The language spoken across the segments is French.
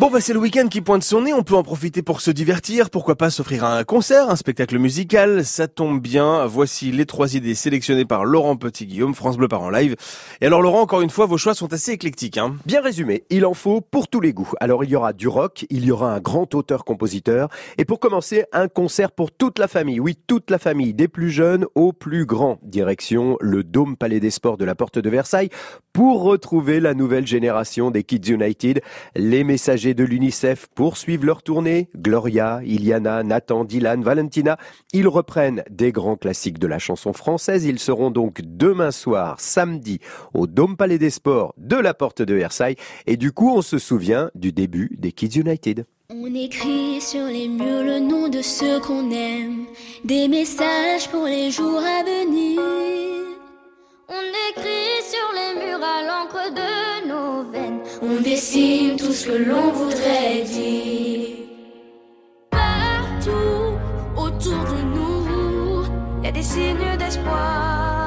Bon bah c'est le week-end qui pointe son nez, on peut en profiter pour se divertir, pourquoi pas s'offrir un concert, un spectacle musical, ça tombe bien, voici les trois idées sélectionnées par Laurent Petit-Guillaume, France Bleu par en live. Et alors Laurent, encore une fois, vos choix sont assez éclectiques. Hein Bien résumé, il en faut pour tous les goûts. Alors il y aura du rock, il y aura un grand auteur-compositeur, et pour commencer, un concert pour toute la famille, oui toute la famille, des plus jeunes aux plus grands. Direction le Dôme Palais des Sports de la Porte de Versailles, pour retrouver la nouvelle génération des Kids United, les messagers de l'UNICEF poursuivent leur tournée. Gloria, Iliana, Nathan, Dylan, Valentina, ils reprennent des grands classiques de la chanson française. Ils seront donc demain soir, samedi, au Dôme Palais des Sports de la Porte de Versailles. Et du coup, on se souvient du début des Kids United. On écrit sur les murs le nom de ceux qu'on aime, des messages pour les jours à venir. On dessine tout ce que l'on voudrait dire. Partout autour de nous, il y a des signes d'espoir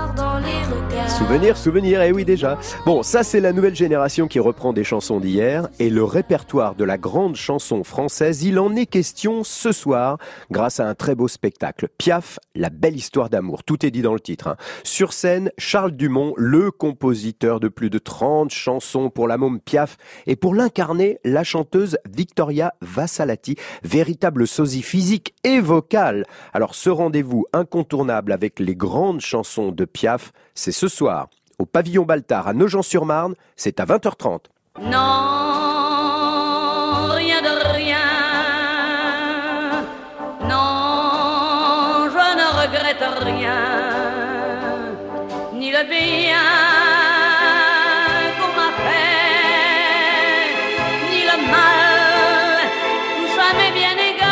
Souvenir, souvenir, eh oui déjà. Bon, ça c'est la nouvelle génération qui reprend des chansons d'hier et le répertoire de la grande chanson française, il en est question ce soir grâce à un très beau spectacle. Piaf, la belle histoire d'amour, tout est dit dans le titre. hein. Sur scène, Charles Dumont, le compositeur de plus de 30 chansons pour la môme Piaf et pour l'incarner, la chanteuse Victoria Vassalati, véritable sosie physique et vocale. Alors ce rendez-vous incontournable avec les grandes chansons de Piaf, c'est ce soir au pavillon Baltard à Nogent-sur-Marne, c'est à 20h30. Non, rien de rien. Non, je ne regrette rien. Ni le bien qu'on m'a fait, ni le mal. Tout ça m'est bien égal.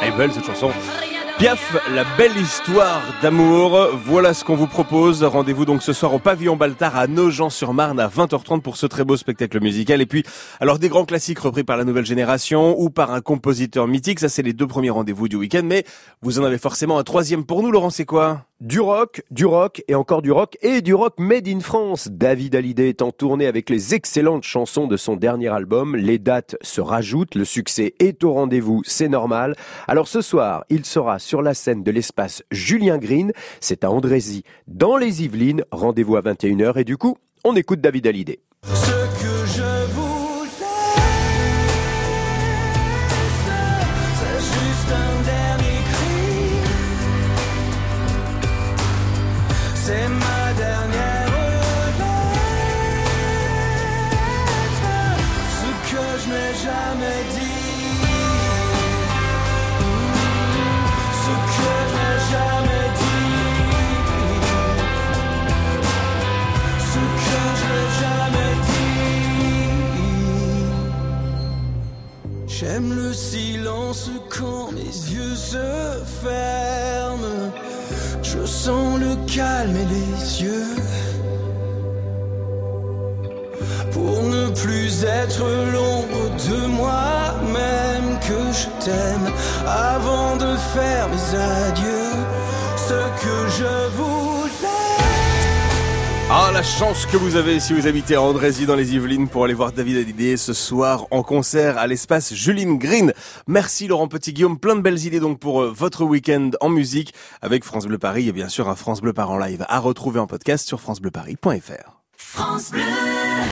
Elle est belle cette chanson. Piaf, la belle histoire d'amour. Voilà ce qu'on vous propose. Rendez-vous donc ce soir au pavillon Baltard à Nogent-sur-Marne à 20h30 pour ce très beau spectacle musical. Et puis, alors des grands classiques repris par la nouvelle génération ou par un compositeur mythique. Ça, c'est les deux premiers rendez-vous du week-end. Mais vous en avez forcément un troisième pour nous, Laurent, c'est quoi? Du rock, du rock et encore du rock et du rock made in France. David Hallyday est en tournée avec les excellentes chansons de son dernier album. Les dates se rajoutent, le succès est au rendez-vous, c'est normal. Alors ce soir, il sera sur la scène de l'espace Julien Green. C'est à Andrézy, dans les Yvelines. Rendez-vous à 21h et du coup, on écoute David Hallyday. J'aime le silence quand mes yeux se ferment. Je sens le calme et les yeux. Pour ne plus être l'ombre de moi-même que je t'aime avant de faire mes adieux. Ce que je voulais. Chance que vous avez si vous habitez à Andrézy dans les Yvelines pour aller voir David Hallyday ce soir en concert à l'espace Juline Green. Merci Laurent Petit-Guillaume, plein de belles idées donc pour euh, votre week-end en musique avec France Bleu Paris et bien sûr un France Bleu Paris en live à retrouver en podcast sur francebleuparis.fr. France Bleu.